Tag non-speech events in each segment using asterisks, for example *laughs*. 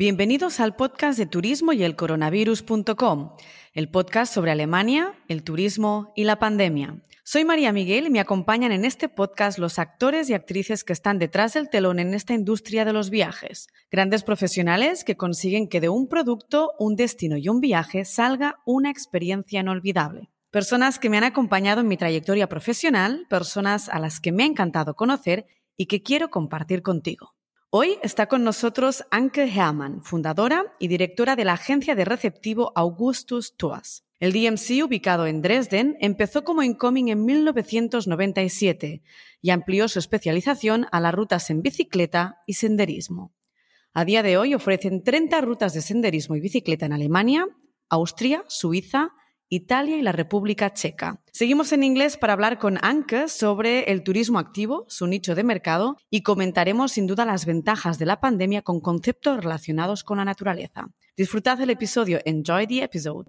Bienvenidos al podcast de turismo y el coronavirus.com, el podcast sobre Alemania, el turismo y la pandemia. Soy María Miguel y me acompañan en este podcast los actores y actrices que están detrás del telón en esta industria de los viajes. Grandes profesionales que consiguen que de un producto, un destino y un viaje salga una experiencia inolvidable. Personas que me han acompañado en mi trayectoria profesional, personas a las que me ha encantado conocer y que quiero compartir contigo. Hoy está con nosotros Anke Hermann, fundadora y directora de la agencia de receptivo Augustus Tours. El DMC, ubicado en Dresden, empezó como incoming en 1997 y amplió su especialización a las rutas en bicicleta y senderismo. A día de hoy ofrecen 30 rutas de senderismo y bicicleta en Alemania, Austria, Suiza, Italia y la República Checa. Seguimos en inglés para hablar con Anke sobre el turismo activo, su nicho de mercado, y comentaremos sin duda las ventajas de la pandemia con conceptos relacionados con la naturaleza. Disfrutad el episodio. Enjoy the episode.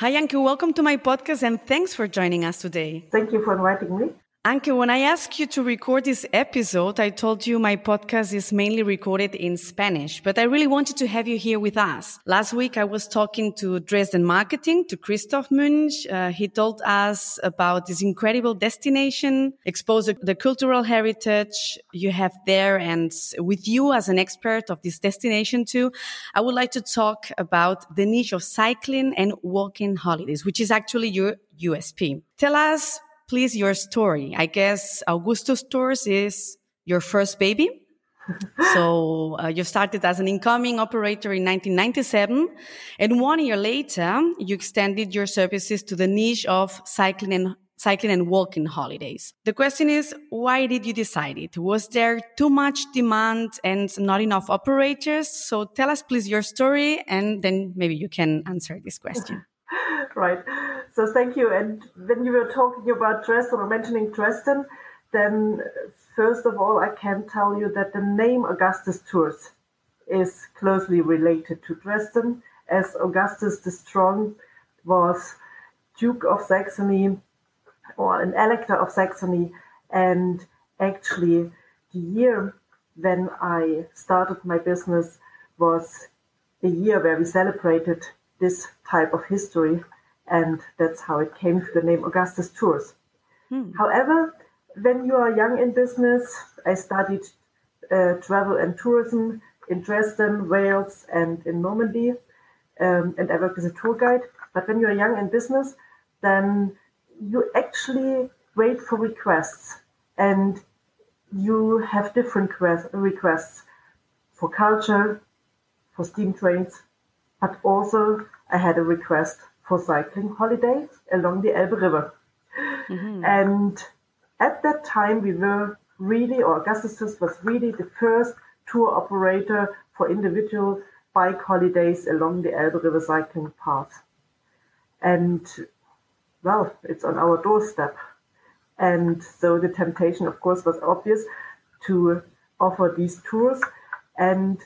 Hi, Anke. Welcome to my podcast and thanks for joining us today. Thank you for inviting me. Anke, when I asked you to record this episode, I told you my podcast is mainly recorded in Spanish, but I really wanted to have you here with us. Last week, I was talking to Dresden Marketing, to Christoph Munch. Uh, he told us about this incredible destination, expose the cultural heritage you have there. And with you as an expert of this destination too, I would like to talk about the niche of cycling and walking holidays, which is actually your USP. Tell us please your story. I guess Augustus Tours is your first baby. *laughs* so uh, you started as an incoming operator in 1997 and one year later you extended your services to the niche of cycling and cycling and walking holidays. The question is, why did you decide it? Was there too much demand and not enough operators? So tell us please your story and then maybe you can answer this question. *laughs* right. So thank you. And when you were talking about Dresden or mentioning Dresden, then first of all, I can tell you that the name Augustus Tours is closely related to Dresden, as Augustus the Strong was Duke of Saxony or an elector of Saxony. And actually, the year when I started my business was a year where we celebrated this type of history and that's how it came to the name Augustus Tours. Hmm. However, when you are young in business, I studied uh, travel and tourism in Dresden, Wales, and in Normandy, um, and I worked as a tour guide. But when you are young in business, then you actually wait for requests, and you have different requests for culture, for steam trains, but also I had a request for cycling holidays along the Elbe River. Mm-hmm. And at that time, we were really, or Augustus was really the first tour operator for individual bike holidays along the Elbe River cycling path. And well, it's on our doorstep. And so the temptation, of course, was obvious to offer these tours. And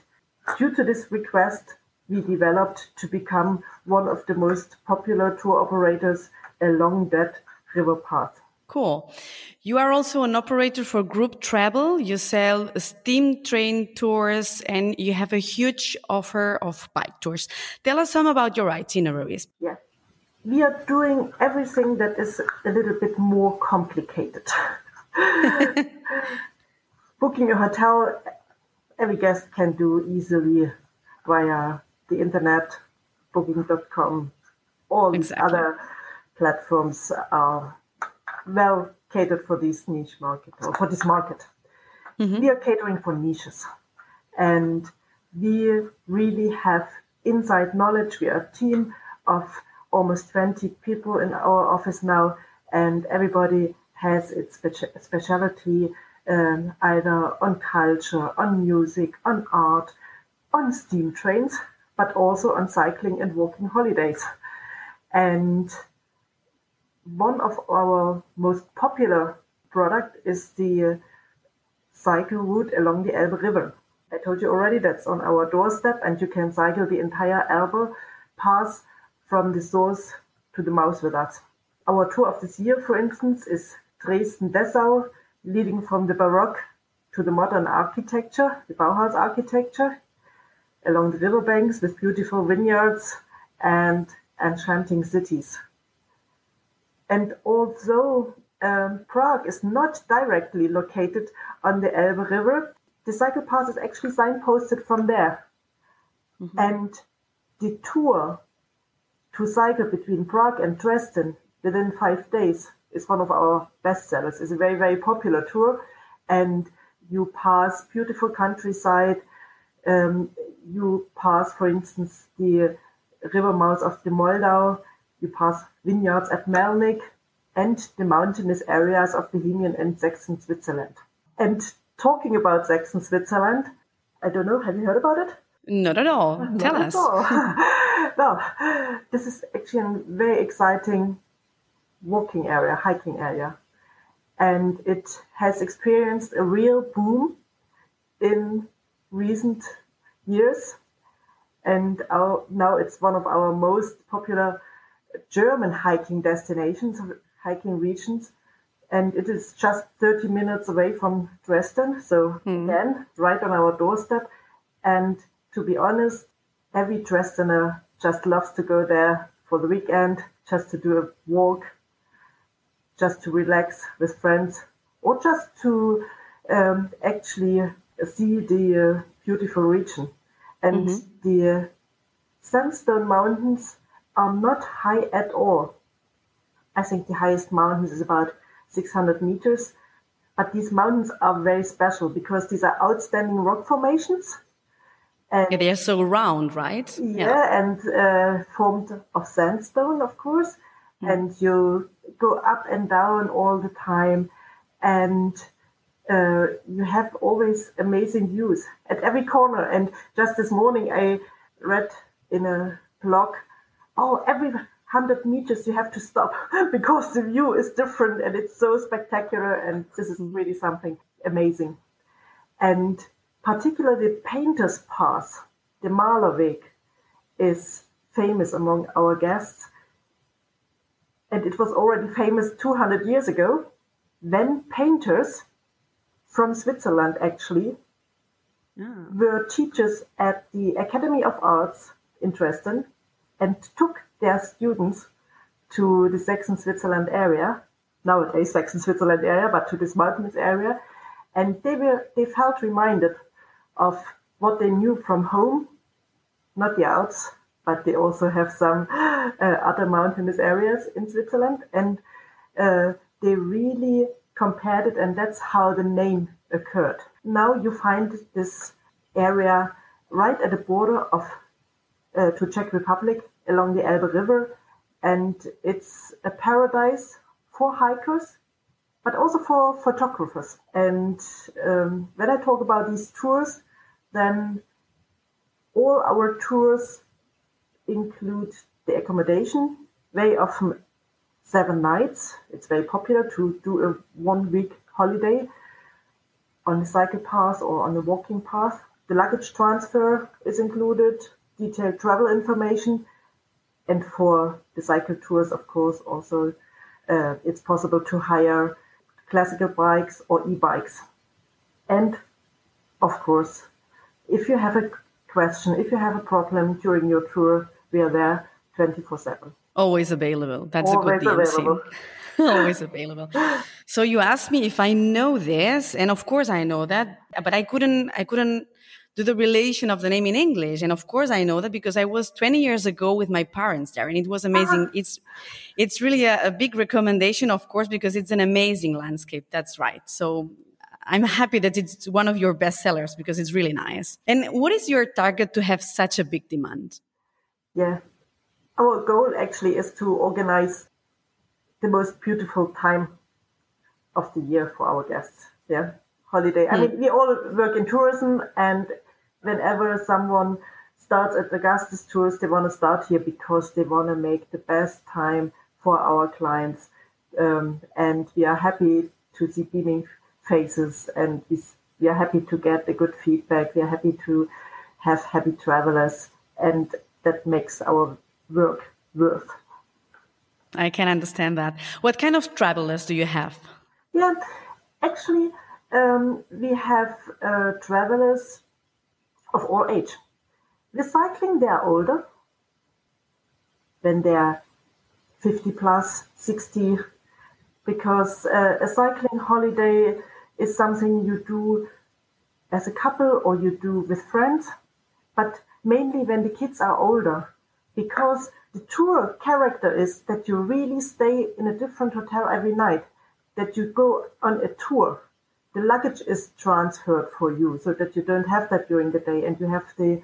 due to this request, we developed to become one of the most popular tour operators along that river path. Cool. You are also an operator for group travel. You sell steam train tours and you have a huge offer of bike tours. Tell us some about your itineraries. Yeah. We are doing everything that is a little bit more complicated. *laughs* Booking a hotel, every guest can do easily via the internet, booking.com, all exactly. other platforms are well catered for this niche market or for this market. Mm-hmm. We are catering for niches and we really have inside knowledge. We are a team of almost 20 people in our office now, and everybody has its specialty um, either on culture, on music, on art, on steam trains but also on cycling and walking holidays. And one of our most popular product is the cycle route along the Elbe River. I told you already that's on our doorstep and you can cycle the entire Elbe pass from the source to the mouth with us. Our tour of this year, for instance, is Dresden-Dessau, leading from the Baroque to the modern architecture, the Bauhaus architecture, along the riverbanks with beautiful vineyards and enchanting cities. And although um, Prague is not directly located on the Elbe River, the cycle path is actually signposted from there. Mm-hmm. And the tour to cycle between Prague and Dresden within five days is one of our best sellers. It's a very, very popular tour. And you pass beautiful countryside. Um, you pass, for instance, the river mouth of the Moldau. You pass vineyards at Melnik and the mountainous areas of Bohemian and Saxon Switzerland. And talking about Saxon Switzerland, I don't know, have you heard about it? Not at all. Not Tell at us. All. *laughs* well, this is actually a very exciting walking area, hiking area. And it has experienced a real boom in recent years. And our, now it's one of our most popular German hiking destinations, hiking regions. And it is just 30 minutes away from Dresden. So, mm. again, right on our doorstep. And to be honest, every Dresdener just loves to go there for the weekend, just to do a walk, just to relax with friends, or just to um, actually see the uh, beautiful region. And mm-hmm. the sandstone mountains are not high at all. I think the highest mountain is about 600 meters. But these mountains are very special because these are outstanding rock formations. And yeah, they're so round, right? Yeah, yeah. and uh, formed of sandstone, of course. Mm. And you go up and down all the time. And uh, you have always amazing views at every corner. And just this morning, I read in a blog, oh, every 100 meters you have to stop *laughs* because the view is different and it's so spectacular. And this is really something amazing. And particularly the Painter's pass, the Malerweg, is famous among our guests. And it was already famous 200 years ago. Then painters from Switzerland, actually, oh. were teachers at the Academy of Arts in Dresden and took their students to the Saxon Switzerland area, nowadays Saxon Switzerland area, but to this mountainous area. And they were they felt reminded of what they knew from home, not the Alps, but they also have some uh, other mountainous areas in Switzerland. And uh, they really compared it, and that's how the name occurred. Now you find this area right at the border of uh, to Czech Republic along the Elbe River, and it's a paradise for hikers, but also for photographers. And um, when I talk about these tours, then all our tours include the accommodation, very often seven nights. It's very popular to do a one week holiday on a cycle path or on a walking path. The luggage transfer is included, detailed travel information, and for the cycle tours, of course, also uh, it's possible to hire classical bikes or e-bikes. And of course, if you have a question, if you have a problem during your tour, we are there 24 7. Always available. That's Always a good available. *laughs* Always available. So you asked me if I know this, and of course I know that, but I couldn't, I couldn't do the relation of the name in English. And of course I know that because I was 20 years ago with my parents there and it was amazing. Uh-huh. It's, it's really a, a big recommendation, of course, because it's an amazing landscape. That's right. So I'm happy that it's one of your best sellers because it's really nice. And what is your target to have such a big demand? Yeah. Our goal actually is to organize the most beautiful time of the year for our guests. Yeah. Holiday. I hmm. mean, we all work in tourism and whenever someone starts at Augustus Tours, they want to start here because they want to make the best time for our clients. Um, and we are happy to see beaming faces and we, we are happy to get the good feedback. We are happy to have happy travelers and that makes our work worth. I can understand that. What kind of travelers do you have? Yeah, actually, um, we have uh, travelers of all age. With cycling, they are older. When they're 50 plus, 60, because uh, a cycling holiday is something you do as a couple or you do with friends, but mainly when the kids are older, because the tour character is that you really stay in a different hotel every night, that you go on a tour. The luggage is transferred for you so that you don't have that during the day and you have the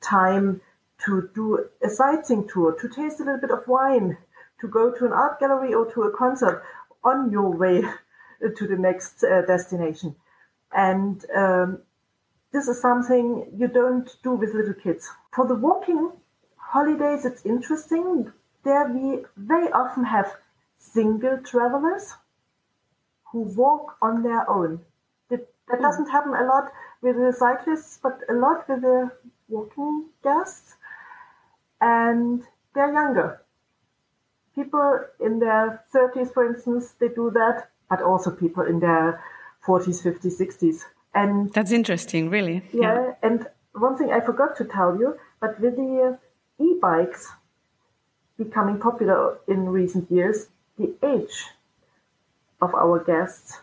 time to do a sightseeing tour, to taste a little bit of wine, to go to an art gallery or to a concert on your way *laughs* to the next uh, destination. And um, this is something you don't do with little kids. For the walking holidays, it's interesting. There we very often have single travelers who walk on their own. That, that hmm. doesn't happen a lot with the cyclists, but a lot with the walking guests. And they're younger. People in their 30s, for instance, they do that, but also people in their 40s, 50s, 60s. And that's interesting, really. Yeah, yeah. And one thing I forgot to tell you, but with the e-bikes becoming popular in recent years, the age of our guests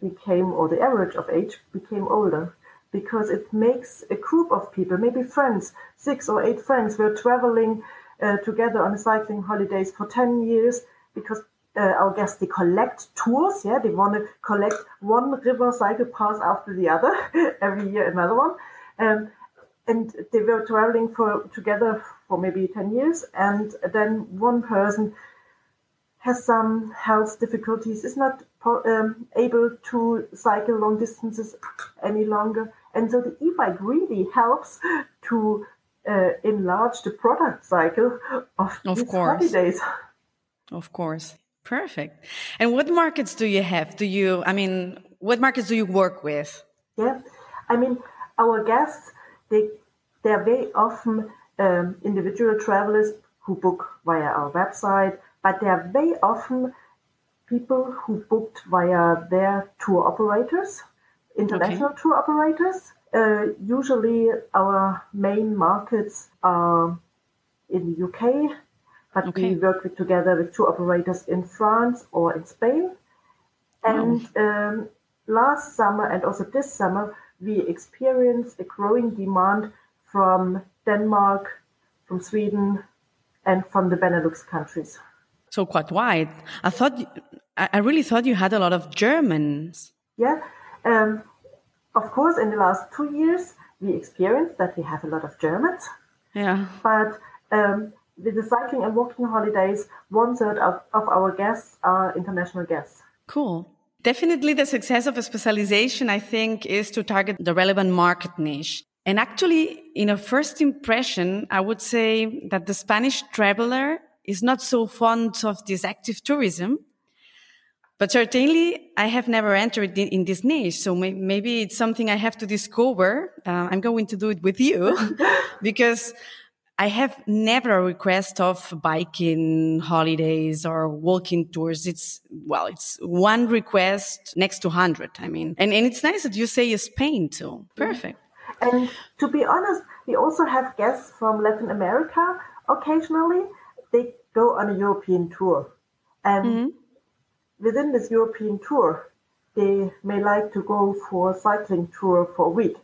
became, or the average of age became older because it makes a group of people, maybe friends, six or eight friends, were traveling uh, together on cycling holidays for 10 years because uh, our guests they collect tours yeah they want to collect one river cycle pass after the other *laughs* every year another one. Um, and they were traveling for together for maybe 10 years and then one person has some health difficulties is not um, able to cycle long distances any longer and so the e-bike really helps to uh, enlarge the product cycle of, of these course. holidays *laughs* of course Perfect. And what markets do you have? Do you, I mean, what markets do you work with? Yeah, I mean, our guests, they, they're very often um, individual travelers who book via our website, but they are very often people who booked via their tour operators, international okay. tour operators. Uh, usually, our main markets are in the UK, but okay. we work with, together with two operators in France or in Spain. And um, last summer and also this summer, we experience a growing demand from Denmark, from Sweden, and from the Benelux countries. So quite wide. I thought, I really thought you had a lot of Germans. Yeah, um, of course. In the last two years, we experienced that we have a lot of Germans. Yeah, but um, with the cycling and walking holidays, one third of, of our guests are international guests. Cool. Definitely the success of a specialization, I think, is to target the relevant market niche. And actually, in a first impression, I would say that the Spanish traveler is not so fond of this active tourism. But certainly, I have never entered in this niche. So maybe it's something I have to discover. Uh, I'm going to do it with you *laughs* because I have never a request of biking holidays or walking tours. It's, well, it's one request next to 100. I mean, and, and it's nice that you say Spain too. Perfect. And to be honest, we also have guests from Latin America occasionally. They go on a European tour. And mm-hmm. within this European tour, they may like to go for a cycling tour for a week,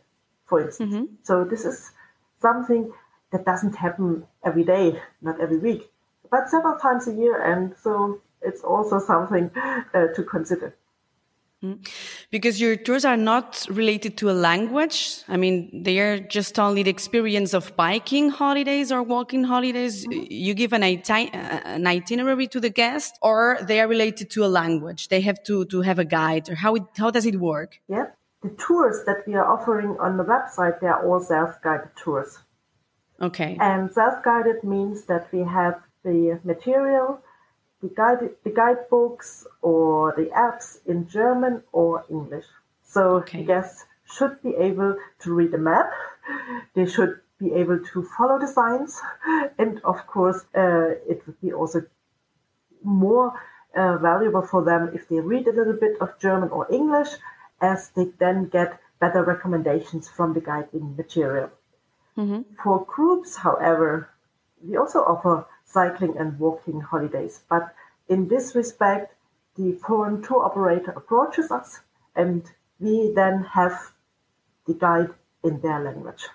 for instance. Mm-hmm. So this is something that doesn't happen every day, not every week, but several times a year. And so it's also *laughs* something uh, to consider. Mm. Because your tours are not related to a language. I mean, they are just only the experience of biking holidays or walking holidays. Mm -hmm. You give an, iti an, itinerary to the guest, or they are related to a language. They have to, to have a guide, or how, it, how does it work? Yeah. The tours that we are offering on the website, they are all self guided tours. Okay. And self-guided means that we have the material, the guide, the guidebooks or the apps in German or English. So okay. guests should be able to read a map. They should be able to follow the signs, and of course, uh, it would be also more uh, valuable for them if they read a little bit of German or English, as they then get better recommendations from the guiding material. Mm-hmm. For groups, however, we also offer cycling and walking holidays, but in this respect, the foreign tour operator approaches us and we then have the guide in their language.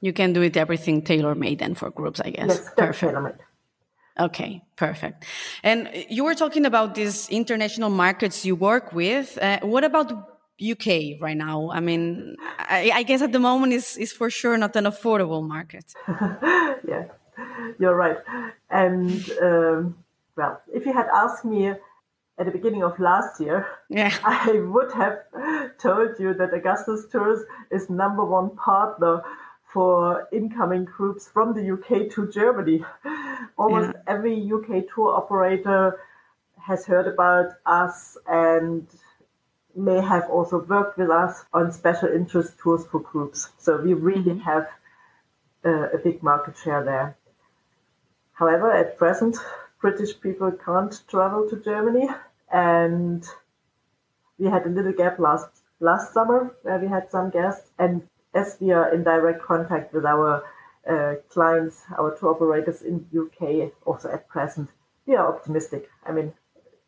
You can do it everything tailor made then for groups, I guess. Yes, perfect. tailor made. Okay, perfect. And you were talking about these international markets you work with. Uh, what about UK right now? I mean, I, I, guess at the moment is is for sure not an affordable market. *laughs* yeah, you're right. And um, well, if you had asked me at the beginning of last year, yeah. *laughs* I would have told you that Augustus Tours is number one partner for incoming groups from the UK to Germany. Almost yeah. every UK tour operator has heard about us and may have also worked with us on special interest tours for groups. So we really mm-hmm. have uh, a big market share there. However, at present, British people can't travel to Germany, and we had a little gap last last summer where we had some guests, and as we are in direct contact with our uh, clients, our tour operators in UK, also at present, we are optimistic. I mean,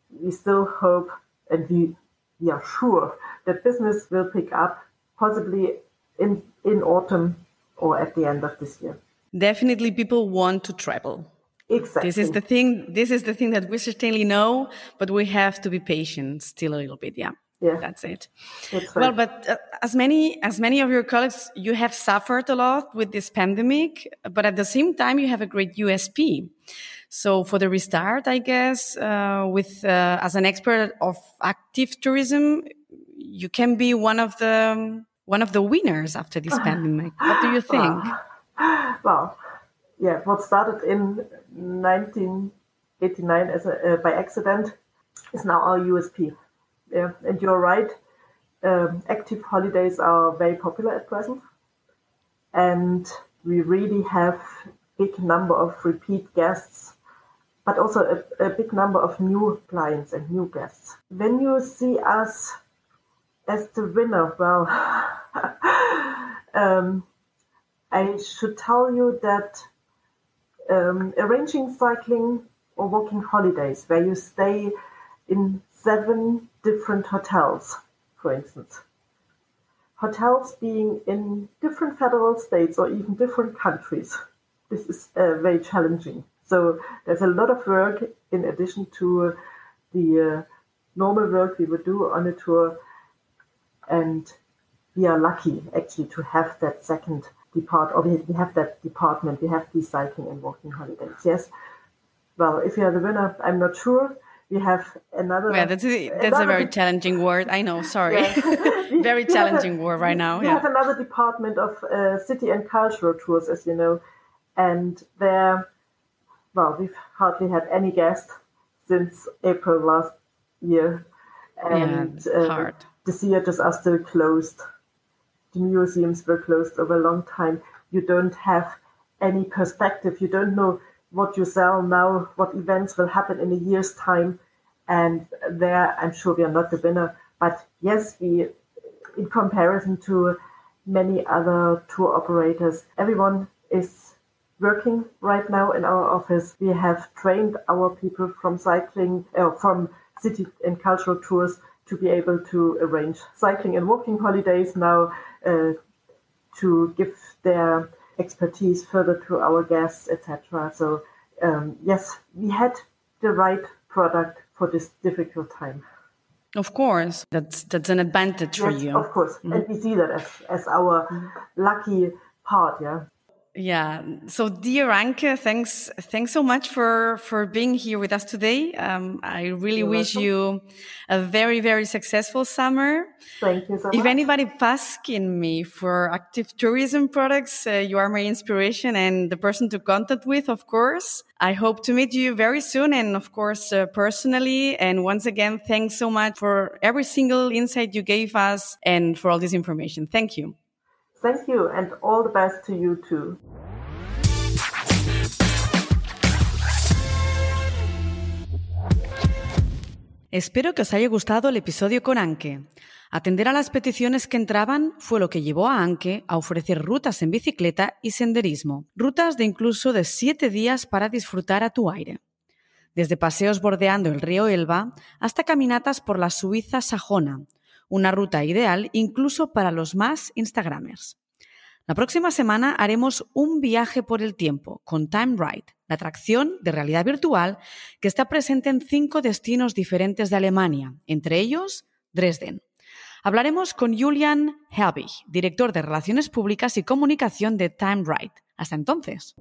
we still hope and we, we are sure that business will pick up possibly in, in autumn or at the end of this year. Definitely people want to travel. Exactly. This is the thing. This is the thing that we certainly know, but we have to be patient still a little bit. Yeah yeah that's it well but uh, as many as many of your colleagues you have suffered a lot with this pandemic but at the same time you have a great usp so for the restart i guess uh, with uh, as an expert of active tourism you can be one of the one of the winners after this pandemic. What do you think? Well yeah what started in 1989 as a, uh, by accident is now our usp yeah, and you're right. Um, active holidays are very popular at present, and we really have big number of repeat guests, but also a, a big number of new clients and new guests. When you see us as the winner, well, *laughs* um, I should tell you that um, arranging cycling or walking holidays where you stay in seven different hotels, for instance. Hotels being in different federal states or even different countries. This is uh, very challenging. So there's a lot of work in addition to the uh, normal work we would do on a tour. And we are lucky actually to have that second depart, or we have that department. We have these cycling and walking holidays. Yes. Well, if you are the winner, I'm not sure we have another. Yeah, that's a, that's a very challenging word. I know. Sorry, yeah. *laughs* very challenging a, word right now. We yeah. have another department of uh, city and cultural tours, as you know, and there, well, we've hardly had any guests since April last year, and yeah, uh, the theaters are still closed. The museums were closed over a long time. You don't have any perspective. You don't know what you sell now, what events will happen in a year's time. And there, I'm sure we are not the winner. But yes, we, in comparison to many other tour operators, everyone is working right now in our office. We have trained our people from cycling, uh, from city and cultural tours to be able to arrange cycling and walking holidays now, uh, to give their expertise further to our guests, etc. So um, yes, we had the right product for this difficult time. Of course, that's that's an advantage yes, for you. Of course, mm-hmm. and we see that as as our mm-hmm. lucky part. Yeah. Yeah. So, dear Anke, thanks, thanks so much for, for being here with us today. Um, I really You're wish welcome. you a very, very successful summer. Thank you so much. If anybody asking me for active tourism products, uh, you are my inspiration and the person to contact with, of course. I hope to meet you very soon and, of course, uh, personally. And once again, thanks so much for every single insight you gave us and for all this information. Thank you. Thank you, and all the best to you too. Espero que os haya gustado el episodio con Anke. Atender a las peticiones que entraban fue lo que llevó a Anke a ofrecer rutas en bicicleta y senderismo, rutas de incluso de siete días para disfrutar a tu aire. Desde paseos bordeando el río Elba hasta caminatas por la Suiza sajona, una ruta ideal incluso para los más Instagramers. La próxima semana haremos un viaje por el tiempo con Time Ride, la atracción de realidad virtual que está presente en cinco destinos diferentes de Alemania, entre ellos Dresden. Hablaremos con Julian Helbig, director de Relaciones Públicas y Comunicación de Time Ride. Hasta entonces.